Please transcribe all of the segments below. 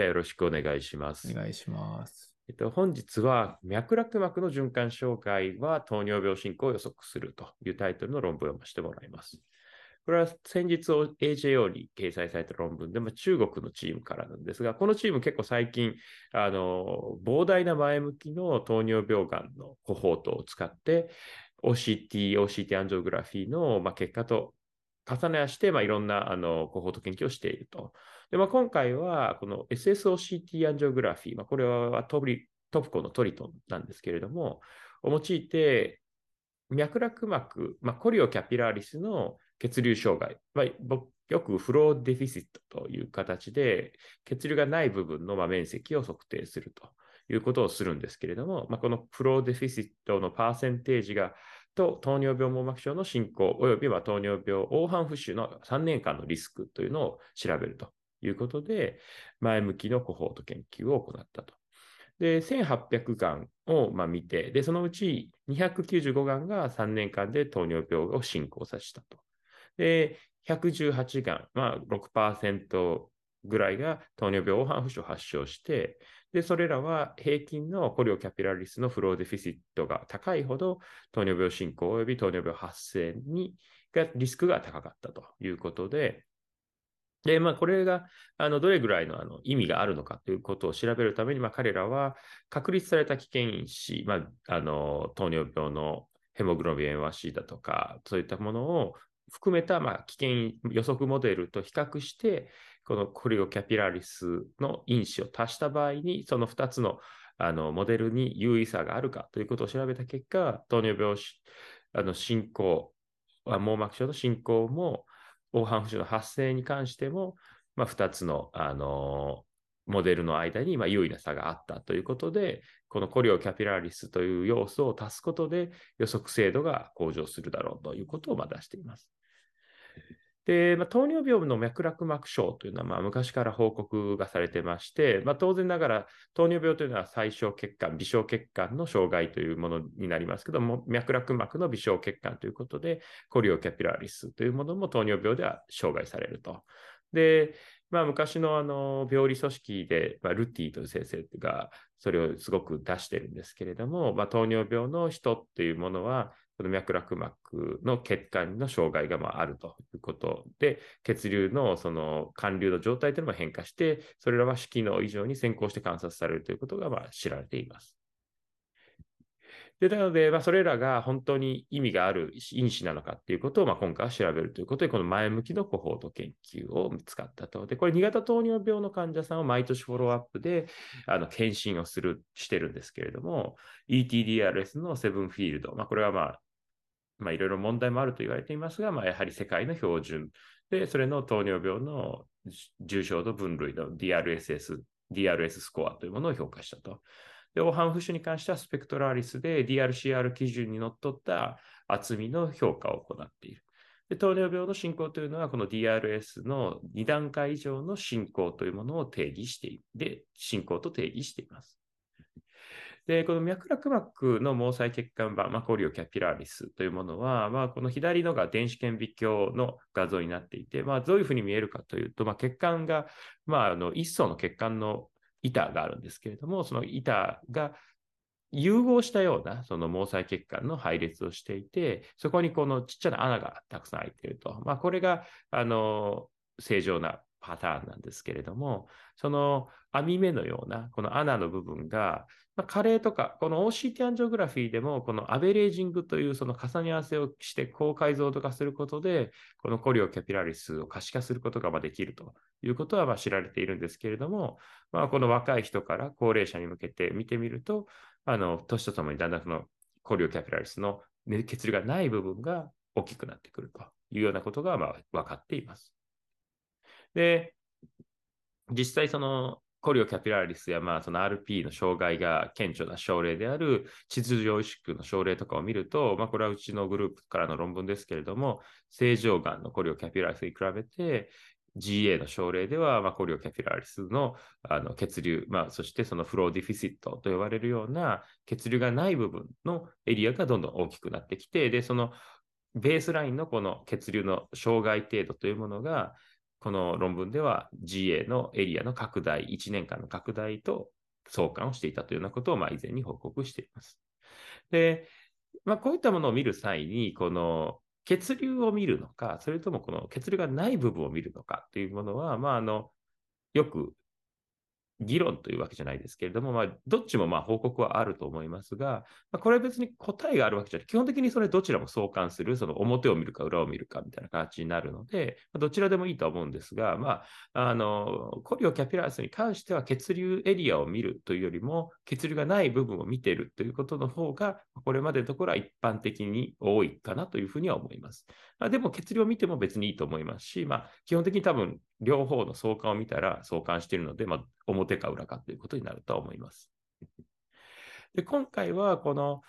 じゃあよろしくお願いします。お願いします。えっと、本日は脈絡膜の循環障害は糖尿病進行を予測するというタイトルの論文を読ませてもらいます。これは先日 AJO に掲載された論文で、まあ、中国のチームからなんですが、このチーム結構最近、あの膨大な前向きの糖尿病がんのコホートを使って、OCT、OCT アンジオグラフィーの、まあ、結果と重ね合わせて、まあ、いろんなあのコホート研究をしていると。でまあ、今回は、この SSOCT アンジオグラフィー、まあ、これはトリトプコのトリトンなんですけれども、を用いて、脈絡膜、まあ、コリオキャピラリスの血流障害、まあ、よくフローデフィシットという形で、血流がない部分のまあ面積を測定するということをするんですけれども、まあ、このフローデフィシットのパーセンテージがと糖尿病網膜症の進行およびは糖尿病黄斑浮腫の3年間のリスクというのを調べると。ということで、前向きのコホート研究を行ったと。で、1800がんをま見て、で、そのうち295がんが3年間で糖尿病を進行させたと。で、118がん、まあ6%ぐらいが糖尿病黄斑浮腫を発症して、で、それらは平均のコリオキャピラリスのフローデフィシットが高いほど糖尿病進行及び糖尿病発生にがリスクが高かったということで、で、まあ、これが、あの、どれぐらいのあの意味があるのかということを調べるために、まあ、彼らは確立された危険因子、まあ、あの、糖尿病のヘモグロビン A1C だとか、そういったものを含めた、まあ、危険予測モデルと比較して、このコリオキャピラリスの因子を足した場合に、その2つのあのモデルに優位差があるかということを調べた結果、糖尿病あの進行、網膜症の進行も、黄斑浮腫の発生に関しても、まあ、2つの、あのモデルの間にまあ優位な差があったということで、このコリオキャピラリスという要素を足すことで予測精度が向上するだろうということをま出しています。で、まあ、糖尿病の脈絡膜症というのはまあ昔から報告がされてまして、まあ、当然ながら糖尿病というのは最小血管、微小血管の障害というものになりますけども、脈絡膜の微小血管ということで、コリオキャピラリスというものも糖尿病では障害されると。で、まあ、昔のあの病理組織で、まあ、ルティという先生がそれをすごく出してるんですけれども、まあ、糖尿病の人っていうものは、この脈絡膜の血管の障害がまああるということで、血流のその管流の状態というのも変化して、それらは機能以上に先行して観察されるということがまあ知られています。でなので、まあ、それらが本当に意味がある因子なのかっていうことをまあ今回は調べるということで、この前向きのコホート研究を使ったと。で、これ、2型糖尿病の患者さんを毎年フォローアップであの検診をするしてるんですけれども、ETDRS のセブンフィールド、まあ、これはまあ、まあ、いろいろ問題もあると言われていますが、まあ、やはり世界の標準で、それの糖尿病の重症度分類の DRSS、DRS スコアというものを評価したと。で、黄斑浮腫に関してはスペクトラリスで DRCR 基準にのっとった厚みの評価を行っている。で糖尿病の進行というのは、この DRS の2段階以上の進行というものを定義している。で、進行と定義しています。で、この脈絡膜の毛細血管板、マコリオキャピラリスというものは、まあ、この左のが電子顕微鏡の画像になっていて、まあ、どういうふうに見えるかというと、まあ、血管が、まあ、あの一層の血管の板があるんですけれども、その板が融合したようなその毛細血管の配列をしていて、そこにこのちっちゃな穴がたくさん開いていると。まあ、これがあの正常なパターンなんですけれども、その網目のようなこの穴の部分が、まあ、加齢とか、この OCT アンジオグラフィーでも、このアベレージングというその重ね合わせをして高解像度化することで、このコリオキャピラリスを可視化することができるということはまあ知られているんですけれども、まあ、この若い人から高齢者に向けて見てみると、あの年とともにだんだんそのコリオキャピラリスの血流がない部分が大きくなってくるというようなことがまあ分かっています。で、実際そのコリオキャピラリスやまあその RP の障害が顕著な症例である地図上萎縮の症例とかを見ると、まあ、これはうちのグループからの論文ですけれども、正常がんのコリオキャピラリスに比べて、GA の症例では、まあ、コリオキャピラリスのあの血流、まあ、そしてそのフローディフィシットと呼ばれるような血流がない部分のエリアがどんどん大きくなってきて、で、そのベースラインのこの血流の障害程度というものが、この論文では GA のエリアの拡大、1年間の拡大と相関をしていたというようなことをまあ以前に報告しています。で、まあ、こういったものを見る際に、この血流を見るのか、それともこの血流がない部分を見るのかというものは、まあ、あのよく議論というわけじゃないですけれども、まあ、どっちもまあ報告はあると思いますが、まあ、これは別に答えがあるわけじゃない。基本的にそれどちらも相関する、その表を見るか裏を見るかみたいな形になるので、まあ、どちらでもいいとは思うんですが、まあ、あの、コリオキャピラリスに関しては血流エリアを見るというよりも、血流がない部分を見ているということの方が、これまでのところは一般的に多いかなというふうには思います。まあ、でも血流を見ても別にいいと思いますし、まあ、基本的に多分両方の相関を見たら相関しているので、まあ、表か裏かということになると思います。で今回はこの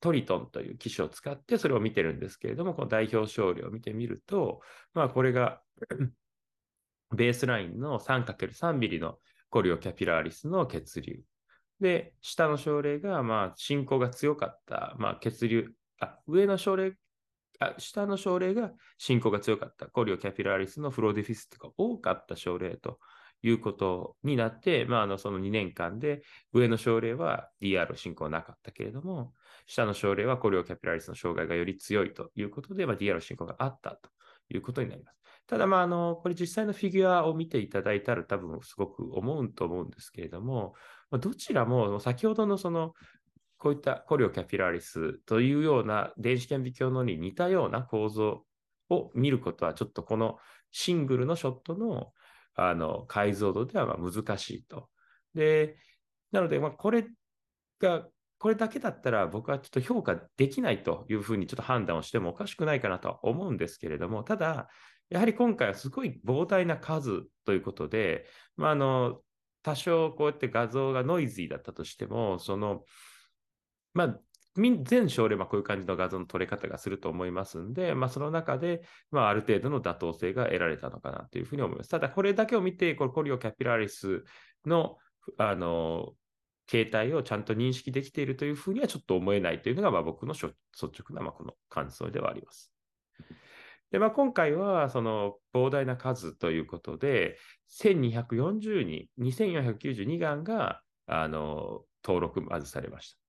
トリトンという機種を使ってそれを見てるんですけれども、この代表症例を見てみると、まあ、これが ベースラインの 3×3 ミリのコリオキャピラーリスの血流。で、下の症例が、まあ、進行が強かった、まあ、血流、あ、上の症例あ下の症例が進行が強かった、 choriocapillaris の flow deficit が多かった症例ということになって、まあ、あのその2年間で上の症例は DR 進行なかったけれども、下の症例は choriocapillaris の障害がより強いということで、まあ、DR 進行があったということになります。ただ、まあ、あの、これ実際のフィギュアを見ていただいたら多分すごく思うと思うんですけれども、どちらも先ほどのそのこういったコリオキャピラリスというような電子顕微鏡のに似たような構造を見ることはちょっとこのシングルのショットのあの解像度ではま難しいと。で、なので、まこれが、これだけだったら僕はちょっと評価できないというふうにちょっと判断をしてもおかしくないかなとは思うんですけれども、ただ、やはり今回はすごい膨大な数ということで、まあ、あの多少こうやって画像がノイズーだったとしても、そのまあ、全症例はこういう感じの画像の撮れ方がすると思いますんで、まあ、その中で、まあ、ある程度の妥当性が得られたのかなというふうに思います。ただ、これだけを見て、このコリオキャピラリスの、あの、形態をちゃんと認識できているというふうにはちょっと思えないというのが、まあ、僕の率直な、まあ、この感想ではあります。で、まあ、今回は、その膨大な数ということで、1240人、2492眼が、あの、登録まずされました。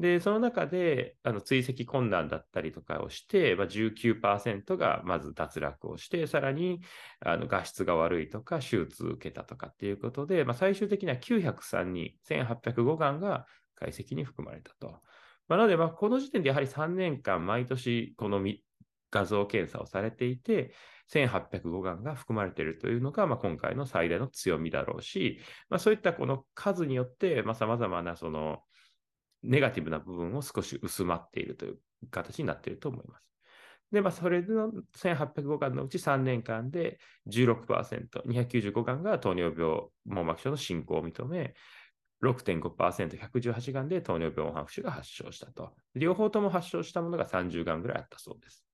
で、その中であの追跡困難だったりとかをして、まあ、19%がまず脱落をして、さらにあの画質が悪いとか、手術受けたとかっていうことで、まあ、最終的には903人、1805眼が解析に含まれたと。まあ、なので、まあ、この時点でやはり3年間、毎年この画像検査をされていて、1805眼が含まれているというのが、まあ、今回の最大の強みだろうし、まあ、そういったこの数によって、まあ、様々なそのネガティブな部分を少し薄まっているという形になっていると思います。で、まあ、それの1805巻のうち3年間で16%、295巻が糖尿病網膜症の進行を認め、6.5%、118巻で糖尿病反復腫が発症したと。両方とも発症したものが30巻ぐらいあったそうです。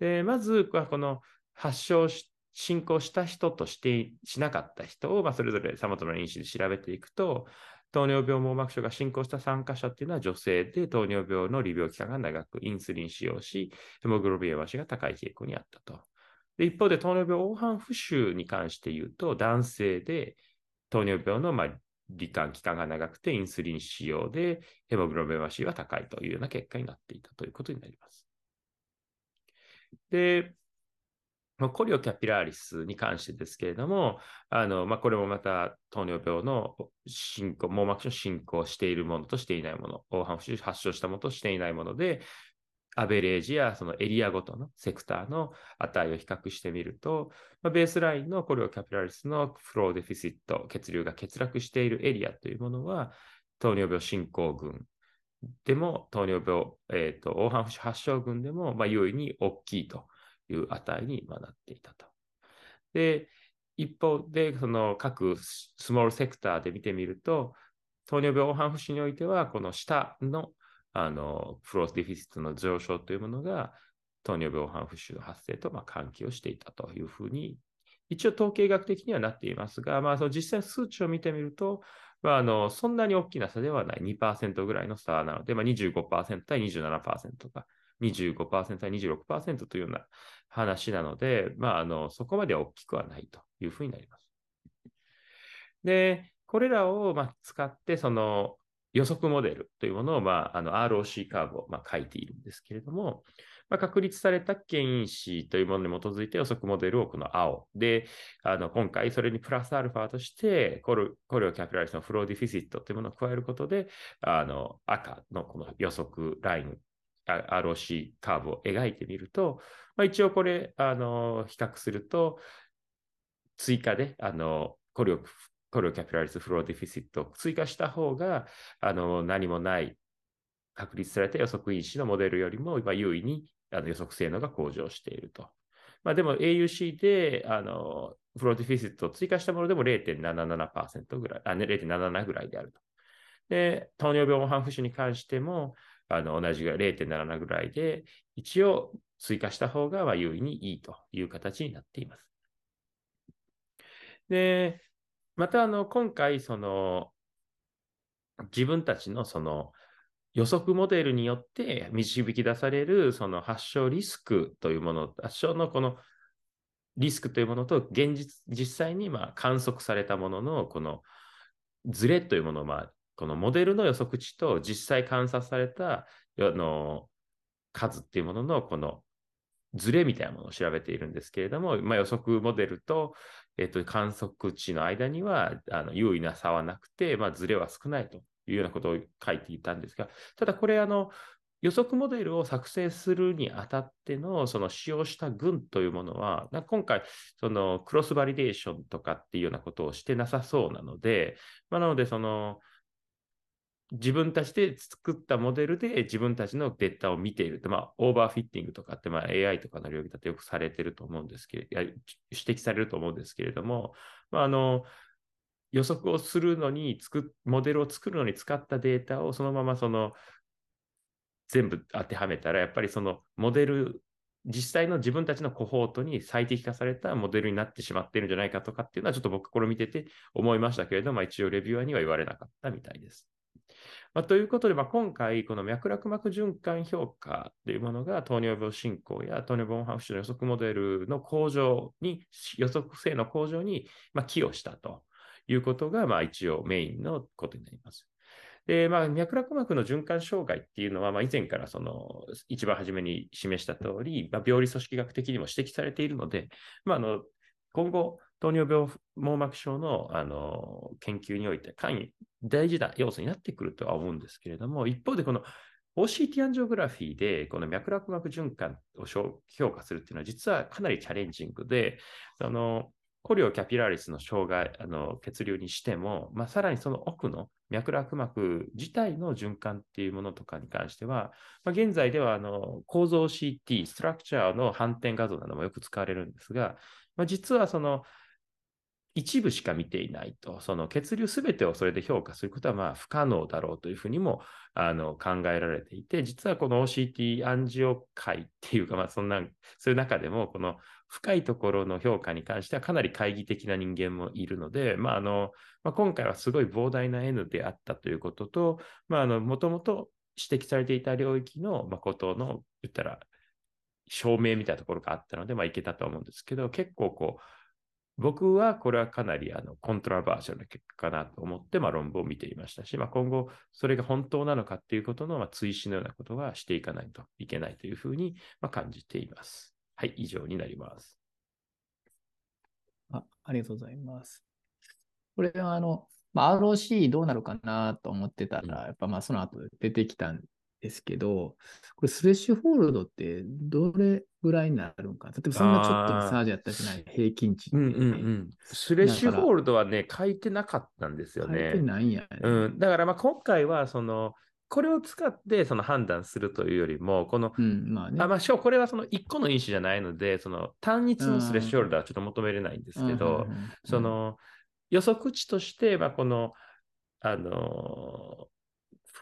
でまず、この発症し進行した人としてしなかった人を、まあ、それぞれ様々な因子で調べていくと、糖尿病網膜症が進行した参加者っていうのは女性で糖尿病の利病期間が長くインスリン使用し、ヘモグロビン A1C が高い傾向にあったと。で一方で糖尿病黄斑浮腫に関して言うと、男性で糖尿病のまあ罹患期間が長くてインスリン使用でヘモグロビン A1C は高いというような結果になっていたということになります。で、まコリオキャピラリスに関してですけれども、あのまあ、これもまた糖尿病の進行、網膜症進行しているものとしていないもの、黄斑腫発症したものとしていないもので、アベレージやそのエリアごとのセクターの値を比較してみると、まあ、ベースラインのコリオキャピラリスのフローデフィシット、血流が欠落しているエリアというものは、糖尿病進行群でも、糖尿病、えーと、黄斑浮腫発症群でも、まあ、優位に大きいという値になっていたと。で、一方で、その各スモールセクターで見てみると、糖尿病黄斑浮腫においては、この下のあのフロースディフィシットの上昇というものが、糖尿病黄斑浮腫の発生とま関係をしていたというふうに、一応統計学的にはなっていますが、まあ、その実際数値を見てみると、まあ、あのそんなに大きな差ではない2%ぐらいの差なので、まあ、25%対27%とか、25%や26%というような話なので、まあ、あのそこまで大きくはないというふうになります。で、これらをまあ使って、その予測モデルというものを、まあ、あの ROC カーブをまあ書いているんですけれども、まあ、確立された危険因子というものに基づいて予測モデルをこの青で、あの今回それにプラスアルファとしてコル choriocapillaris の flow deficit というものを加えることで、あの赤のこの予測ライン、ROC カーブを描いてみると、まあ、一応これ、あの比較すると、追加であのコレオ choriocapillaris flow deficit を追加した方が、あの何もない確立された予測因子のモデルよりも優位にあの予測性能が向上していると。まあ、でも AUC であのフローティフィシットを追加したものでも0.77%ぐらい、あ、0.77ぐらいであると。で、糖尿病模範不腫に関してもあの同じぐらい0.77ぐらいで、一応追加した方がま優位にいいという形になっています。で、またあの今回、その自分たちのその予測モデルによって導き出されるその発症リスクというもの、発症のこのリスクというものと現実、実際にま観測されたもののこのズレというものを、ま、このモデルの予測値と実際観察されたあの数っていうもののこのズレみたいなものを調べているんですけれども、まあ、予測モデルと,、えっと観測値の間にはあの優位な差はなくて、まあ、ズレは少ないというようなことを書いていたんですが、ただこれ、あの、予測モデルを作成するにあたってのその使用した群というものは、今回、そのクロスバリデーションとかっていうようなことをしてなさそうなので、まあ、なので、その、自分たちで作ったモデルで自分たちのデータを見ていると、まあ、オーバーフィッティングとかって、まあ、AI とかの領域だとよくされてると思うんですけれど、指摘されると思うんですけれども、まあ、あの、予測をするのに作、モデルを作るのに使ったデータをそのままその全部当てはめたら、やっぱりそのモデル、実際の自分たちのコホートに最適化されたモデルになってしまっているんじゃないかとかっていうのは、ちょっと僕これ見てて思いましたけれども、一応レビュアーには言われなかったみたいです。まあ、ということで、まあ、今回、この脈絡膜循環評価というものが糖尿病進行や糖尿病ハンフの予測モデルの向上に、予測性の向上にま寄与したと。いうことが、まあ、一応メインのことになります。で、まあ、脈絡膜の循環障害っていうのは、まあ、以前からその一番初めに示した通り、まあ、病理組織学的にも指摘されているので、まあ、あの今後、糖尿病網膜症のあの研究において、関与大事な要素になってくるとは思うんですけれども、一方で、この OCT アンジオグラフィーで、この脈絡膜循環を評価するっていうのは、実はかなりチャレンジングで、そのコリオキャピラリスの障害、あの血流にしても、まあ、さらにその奥の脈絡膜自体の循環っていうものとかに関しては、まあ、現在ではあの構造 CT、ストラクチャーの反転画像などもよく使われるんですが、まあ、実はその一部しか見ていないと、その血流すべてをそれで評価することはまあ不可能だろうというふうにもあの考えられていて、実はこの OCT アンジオ界っていうか、まあそんな、そういう中でも、この深いところの評価に関してはかなり懐疑的な人間もいるので、まああのまあ、今回はすごい膨大な N であったということと、まあ、あの、もともと指摘されていた領域の誠の、言ったら、証明みたいなところがあったので、まあ、いけたと思うんですけど、結構こう、僕はこれはかなりあのコントラバーシャルな結果かなと思って、まあ、論文を見ていましたし、まあ、今後それが本当なのかっていうことの、まあ、追試のようなことはしていかないといけないというふうに、まあ、感じています。はい、以上になります。あありがとうございます。これはあの、まあ、ROC どうなるかなと思ってたら、やっぱまあその後出てきたんですけど、これスレッシュホールドってどれぐらいになるんか例えばそんなちょっとのサージやったじゃない平均値ね、うんうんうん。スレッシュホールドはね、書いてなかったんですよね。書いてないんやね。うん。だからまあ今回はその、これを使ってその判断するというよりも、この、うんまあね、あまあ、これはその1個の因子じゃないので、その単一のスレッシュホールドはちょっと求めれないんですけど、その予測値として、まあ、この、あの、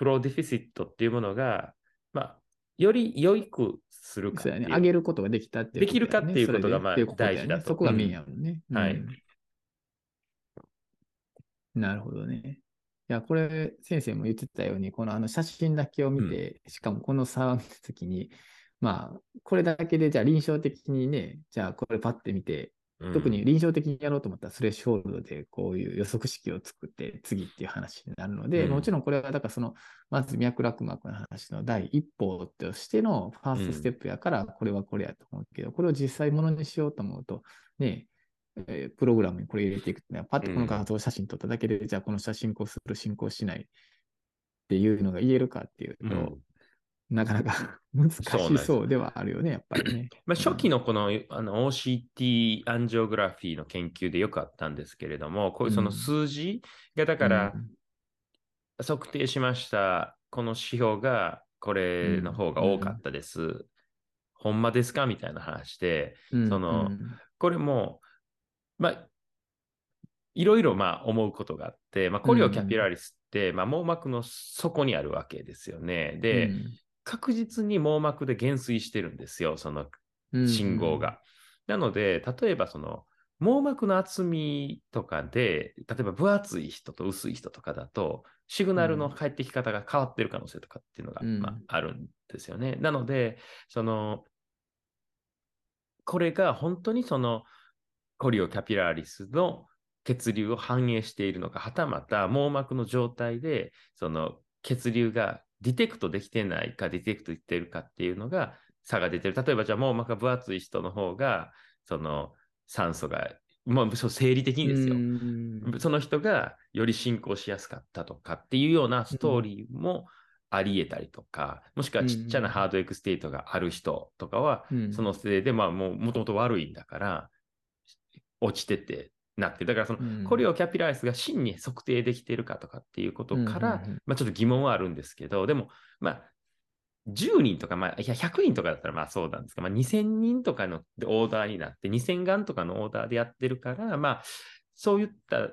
フローディフィシットっていうものが、まあ、より良くするかね。上げることができたっていう、ね、できるかっていうことがまあ大事だと。そこがメインやもんね。うん、はい、なるほどね。いや、これ、先生も言ってたように、このあの写真だけを見て、うん、しかもこの差を見たときに、まあ、これだけで、じゃあ臨床的にね、じゃあこれパッて見て、特に臨床的にやろうと思ったら、スレッシュホールドでこういう予測式を作って次っていう話になるので、うん。もちろんこれはだからその、まず脈絡膜の話の第一歩としてのファーストステップやから、これはこれやと思うけど、これを実際ものにしようと思うと、ね、えープログラムにこれ入れていくってのは、パッとこの画像写真撮っただけで、じゃあこの写真こうする、進行しないっていうのが言えるかっていうと、うんなかなか 難しそうではあるよね、やっぱりね。まあ、初期のこのあの OCT アンジオグラフィーの研究でよくあったんですけれども、こういうその数字がだから測定しました、この指標がこれの方が多かったです。ほんまですかみたいな話で、うん、そのうんこれも、まあ、いろいろまあ思うことがあって、まあ、コリオキャピラリスって、まあ、網膜の底にあるわけですよね。で、確実に網膜で減衰してるんですよ、そのうん信号が。。なので、例えばその網膜の厚みとかで、例えば分厚い人と薄い人とかだと、シグナルの返ってき方が変わってる可能性とかっていうのが、うんまあ、あるんですよね。なので、その、これが本当にそのコリオキャピラリスの血流を反映しているのか、はたまた網膜の状態で、その血流が detect できてないか、 detect できているかっていうのが差が出てる。例えば、じゃあ網膜が分厚い人の方が、その酸素が、もうそう生理的にですよ。うんその人がより進行しやすかったとかっていうようなストーリーもあり得たりとか、もしくはちっちゃな hard exudate がある人とかは、うんそのせいで、まあもうもともと悪いんだから、落ちててなってる、だからその、うん。 choriocapillaris が真に測定できているかとかっていうことから、うんうんうんまあちょっと疑問はあるんですけど、でも、まあ、10人とか、まあ、いや、100人とかだったらまあそうなんですが、まあ、2000人とかのオーダーになって、2000ガンとかのオーダーでやってるから、まあ、そういった、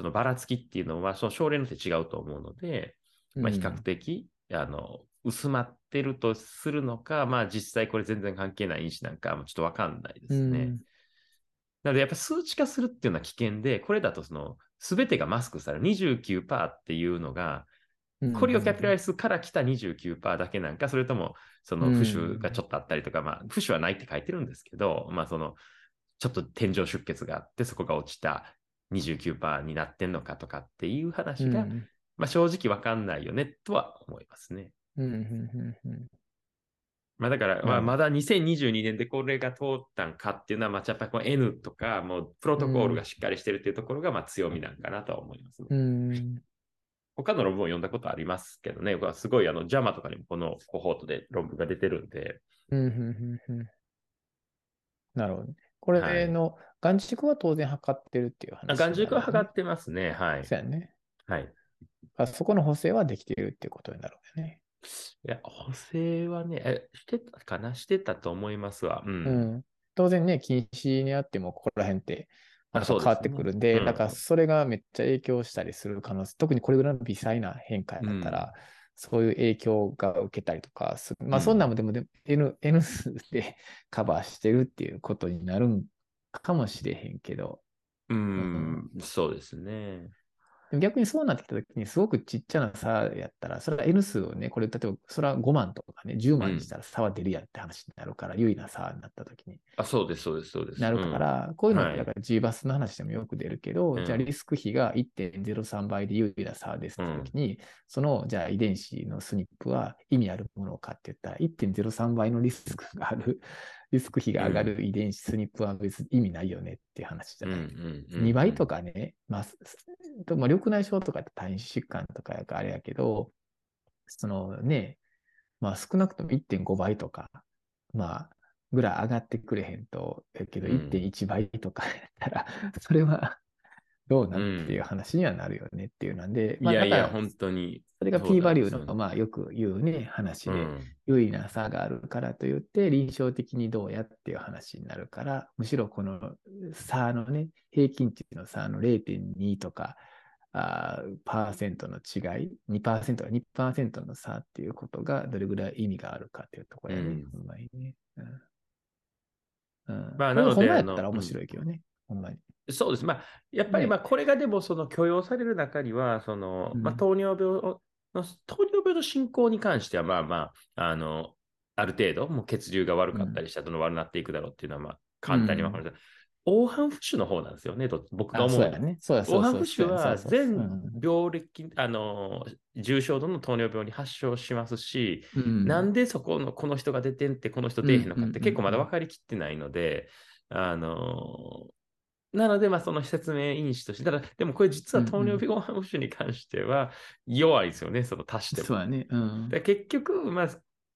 のばらつきっていうのは、その症例によって違うと思うので、まあ、比較的、あの、薄まってるとするのか、まあ、実際これ全然関係ない因子なんかもちょっとわかんないですね。なので、やっぱ数値化するっていうのは危険で、これだとその、すべてがマスクされる29%っていうのが、うんコリオキャピラリスから来た29%だけなんか、それとも、その、浮腫がちょっとあったりとか、まあ、浮腫はないって書いてるんですけど、まあ、その、ちょっと天井出血があって、そこが落ちた29%になってんのかとかっていう話が、うん。まあ、正直わかんないよね、とは思いますね。うんうんうんうんまあ、だから、まあ、うんまだ2022年でこれが通ったんかっていうのは、まあ、やっぱりこの N とか、もうプロトコールがしっかりしてるっていうところが、まあ、強みなんかなとは思いますね。うん他の論文を読んだことありますけどね、僕はすごいあの JAMA とかにもこのコホートで論文が出てるんで、うんうんなるほどね。これの眼軸は当然測ってるっていう話、あ眼軸は測ってますね。はい。そうやね。はい。あそこの補正はできているっていうことになるんだよね。いや、補正はね、えしてたかな？してたと思いますわ。うん。うん。当然ね、禁止にあってもここら辺って変わってくるんで、うんだからそれがめっちゃ影響したりする可能性、特にこれぐらいの微細な変化だったら、そういう影響が受けたりとかする。まあ、うんそんなんもでもでも N, N 数でカバーしてるっていうことになるんかもしれへんけど、うん、そうですね。逆にそうなってきたときに、すごくちっちゃな差やったら、それは N 数をね、これ例えば、それは5万とかね、10万にしたら差は出るやんって話になるから、有意な差になったときに。あ、そうです、そうです、そうです。なるから、こういうのって、はいだから G バスの話でもよく出るけど、うん。じゃあリスク比が1.03倍で有意な差ですってときに、その、じゃあ遺伝子のスニップは意味あるものかって言ったら、1.03倍のリスクがある、リスク比が上がる遺伝子スニップは別に意味ないよねっていう話じゃない？ん、うん。2倍とか。かね、まあ、まあ、緑内障とかって単一疾患とかやからあれやけど、そのね、まあ少なくとも1.5倍とか、まあ、ぐらい上がってくれへんと、やけどうん1.1倍とかやったら、それはどうなん。っていう話にはなるよねっていうなんで、いやいや、だから本当に。それが P バリューの、まあよく言うね、話で、うん。有意な差があるからといって、臨床的にどうやっていう話になるから、むしろこの差のね、平均値の差の0.2とか、あーパーセントの違い、2%か2%の差っていうことがどれぐらい意味があるかっていうところやね、うん。ほんまにね。うん。うん、まあなのでほんまやったら面白いけどね、ほんまに。そうです。まあ、やっぱりねまあ、これがでもその許容される中には、その、うんまあ、糖尿病の、糖尿病の進行に関しては、まあまあ、あの、ある程度、もう血流が悪かったりしたらどんどん悪くなっていくだろうっていうのは、まあ、簡単にわかる。黄斑浮腫の方なんですよね、ど僕が思うそうやね。そうや黄斑浮腫は全病歴、あの、重症度の糖尿病に発症しますし、うんなんでそこのこの人が出てんってこの人出えへんのかうんうんうんうんって結構まだ分かりきってないので、あのなので、まあ、その説明因子として、ただ、でもこれ実は糖尿病黄斑浮腫に関しては弱いですよね、その足しても。そうやね。うん。で結局、まあ、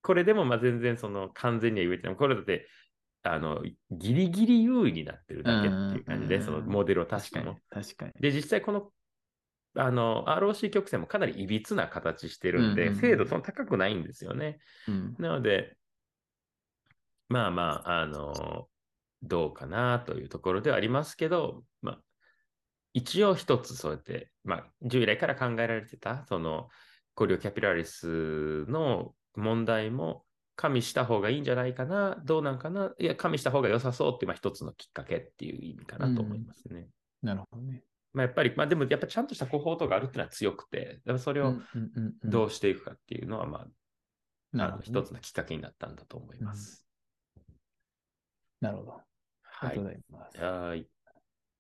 これでもまあ全然その完全には言えてない。これだって、あの、ギリギリ優位になってるだけっていう感じで、うんそのモデルを足しても確かに。。確かに。で、実際この、あの、ROC 曲線もかなりいびつな形してるんで、うんうんうん精度そんな高くないんですよね。うん。なので、まあまあ、あの、どうかなというところではありますけど、まあ、一応一つそうやって、まあ、従来から考えられてた、その、コリオキャピラリスの問題も加味した方がいいんじゃないかな、どうなんかな、いや、加味した方が良さそうっていう、まあ、一つのきっかけっていう意味かなと思いますね。なるほどね。まあ、やっぱり、まあでも、やっぱちゃんとしたコホートがあるっていうのは強くて、それをうんうんうんうんどうしていくかっていうのは、まあ、なるほどね一つのきっかけになったんだと思います。なるほど。あはいりがとう。ございます。はい。